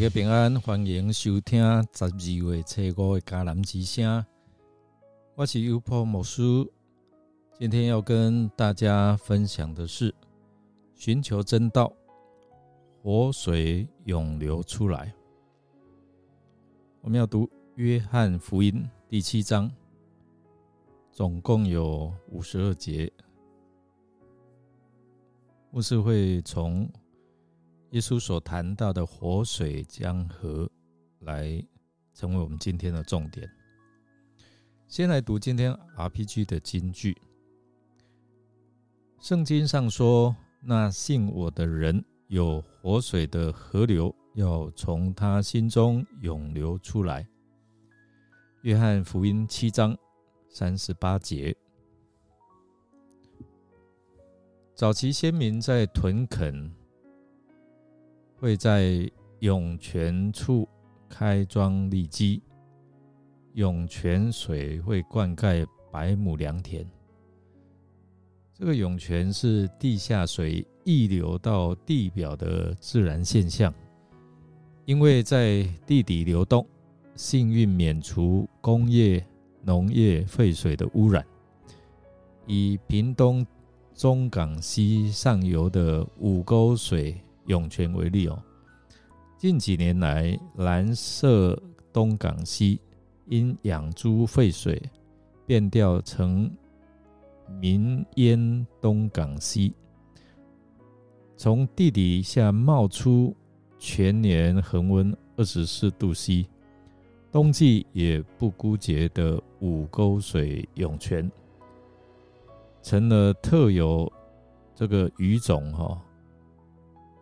大家平安，欢迎收听十二月七五的迦南之声。我是优波牧师，今天要跟大家分享的是寻求真道，活水涌流出来。我们要读约翰福音第七章，总共有五十二节。牧师会从。耶稣所谈到的活水江河，来成为我们今天的重点。先来读今天 RPG 的金句。圣经上说：“那信我的人，有活水的河流要从他心中涌流出来。”约翰福音七章三十八节。早期先民在屯垦。会在涌泉处开庄立基，涌泉水会灌溉百亩良田。这个涌泉是地下水溢流到地表的自然现象，因为在地底流动，幸运免除工业、农业废水的污染。以屏东中港溪上游的五沟水。涌泉为例哦，近几年来，蓝色东港溪因养猪废水变调成民烟东港溪，从地底下冒出全年恒温二十四度 C，冬季也不枯竭的五沟水涌泉，成了特有这个鱼种哈。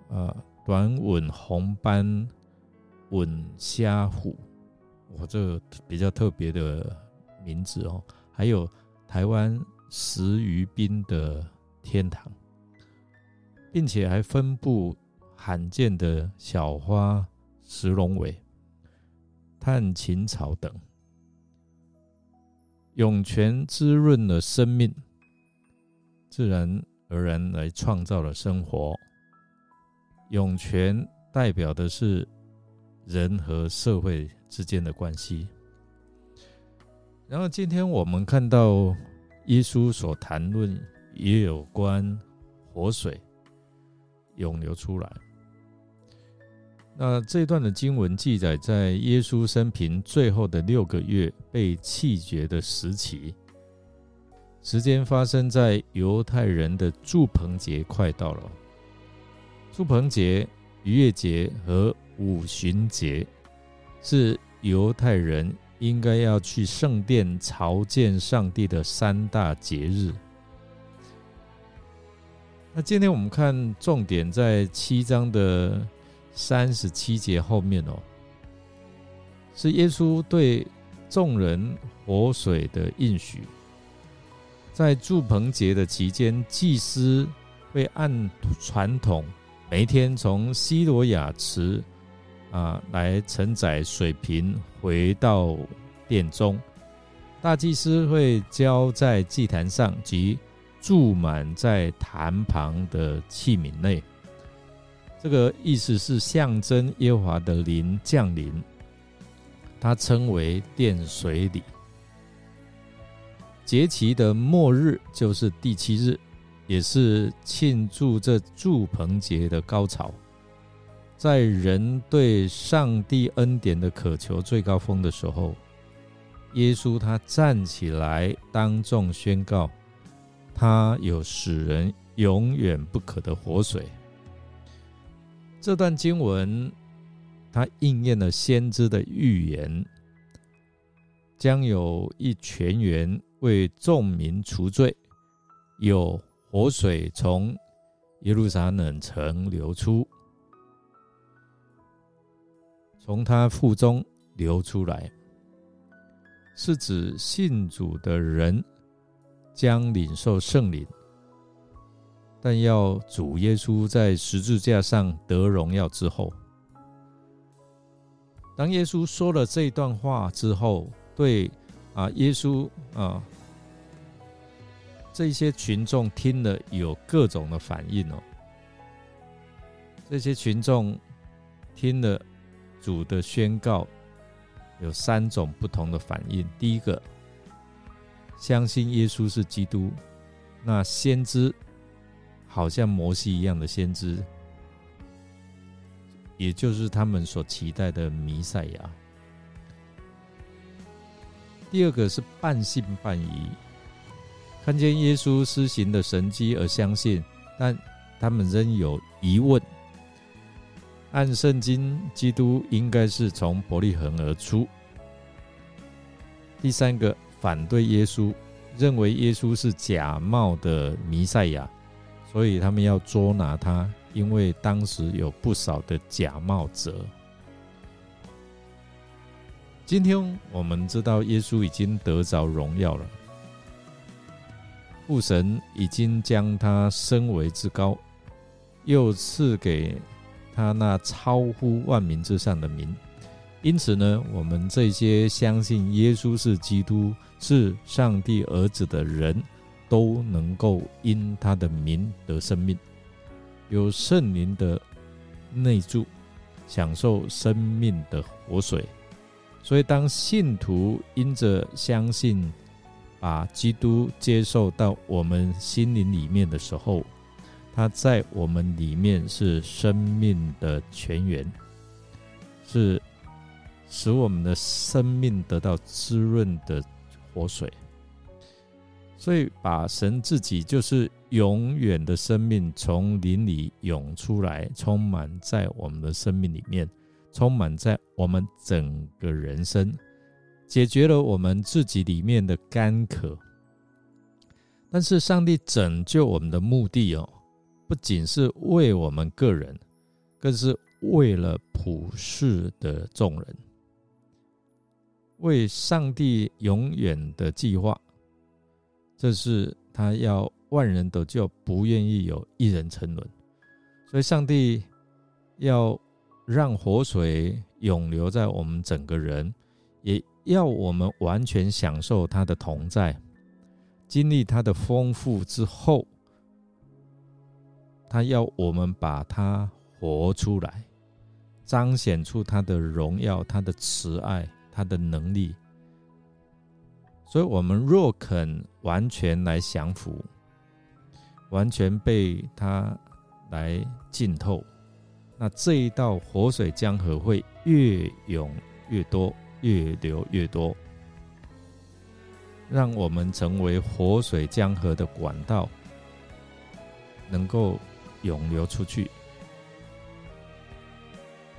呃，短吻红斑吻虾虎，我这比较特别的名字哦。还有台湾石鱼滨的天堂，并且还分布罕见的小花石龙尾、探琴草等，涌泉滋润了生命，自然而然来创造了生活。涌泉代表的是人和社会之间的关系。然后今天我们看到耶稣所谈论也有关活水涌流出来。那这段的经文记载在耶稣生平最后的六个月被弃绝的时期，时间发生在犹太人的祝棚节快到了。祝棚节、逾越节和五旬节是犹太人应该要去圣殿朝见上帝的三大节日。那今天我们看重点在七章的三十七节后面哦，是耶稣对众人活水的应许。在祝棚节的期间，祭司会按传统。每一天从西罗亚池啊来承载水瓶回到殿中，大祭司会浇在祭坛上及注满在坛旁的器皿内。这个意思是象征耶和华的灵降临，它称为殿水礼。节期的末日就是第七日。也是庆祝这祝棚节的高潮，在人对上帝恩典的渴求最高峰的时候，耶稣他站起来当众宣告，他有使人永远不可的活水。这段经文，它应验了先知的预言，将有一泉源为众民除罪，有。活水从耶路撒冷城流出，从他腹中流出来，是指信主的人将领受圣灵，但要主耶稣在十字架上得荣耀之后，当耶稣说了这段话之后，对啊，耶稣啊。这些群众听了有各种的反应哦。这些群众听了主的宣告有三种不同的反应。第一个，相信耶稣是基督，那先知好像摩西一样的先知，也就是他们所期待的弥赛亚。第二个是半信半疑，看见耶稣施行的神迹而相信，但他们仍有疑问。按圣经，基督应该是从伯利恒而出。第三个反对耶稣，认为耶稣是假冒的弥赛亚，所以他们要捉拿他，因为当时有不少的假冒者。今天我们知道耶稣已经得着荣耀了，父神已经将他升为至高，又赐给他那超乎万民之上的名。因此呢，我们这些相信耶稣是基督、是上帝儿子的人，都能够因他的名得生命，有圣灵的内住，享受生命的活水。所以，当信徒因着相信，把基督接受到我们心灵里面的时候，他在我们里面是生命的泉源，是使我们的生命得到滋润的活水。所以，把神自己就是永远的生命从林里涌出来，充满在我们的生命里面。充满在我们整个人生，解决了我们自己里面的干渴。但是，上帝拯救我们的目的哦，不仅是为我们个人，更是为了普世的众人，为上帝永远的计划。这是他要万人得救，不愿意有一人沉沦。所以，上帝要。让活水永留在我们整个人，也要我们完全享受他的同在，经历他的丰富之后，他要我们把它活出来，彰显出他的荣耀、他的慈爱、他的能力。所以，我们若肯完全来降服，完全被他来浸透。那这一道活水江河会越涌越多，越流越多，让我们成为活水江河的管道，能够涌流出去。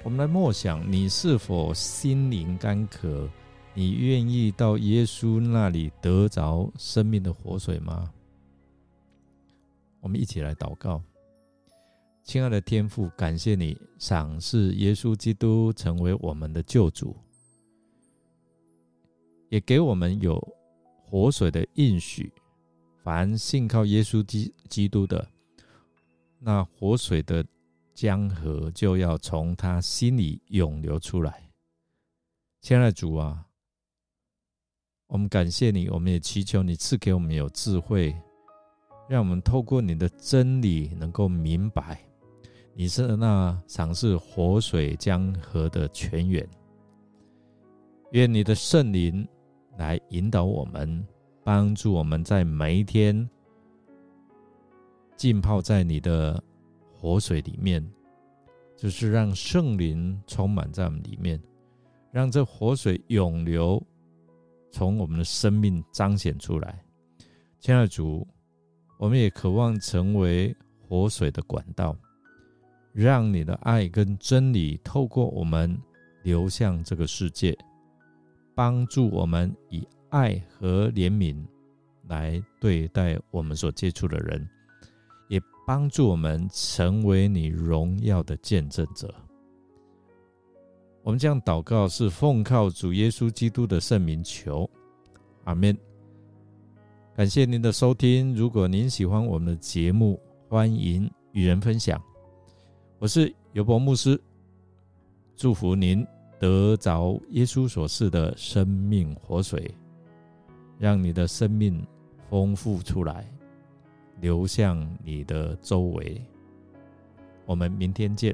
我们来默想：你是否心灵干渴？你愿意到耶稣那里得着生命的活水吗？我们一起来祷告。亲爱的天父，感谢你赏赐耶稣基督成为我们的救主，也给我们有活水的应许。凡信靠耶稣基基督的，那活水的江河就要从他心里涌流出来。亲爱的主啊，我们感谢你，我们也祈求你赐给我们有智慧，让我们透过你的真理能够明白。你是那尝试活水江河的泉源，愿你的圣灵来引导我们，帮助我们在每一天浸泡在你的活水里面，就是让圣灵充满在我们里面，让这活水涌流，从我们的生命彰显出来。亲爱的主，我们也渴望成为活水的管道。让你的爱跟真理透过我们流向这个世界，帮助我们以爱和怜悯来对待我们所接触的人，也帮助我们成为你荣耀的见证者。我们这样祷告是奉靠主耶稣基督的圣名求，阿门。感谢您的收听，如果您喜欢我们的节目，欢迎与人分享。我是尤伯牧师，祝福您得着耶稣所赐的生命活水，让你的生命丰富出来，流向你的周围。我们明天见。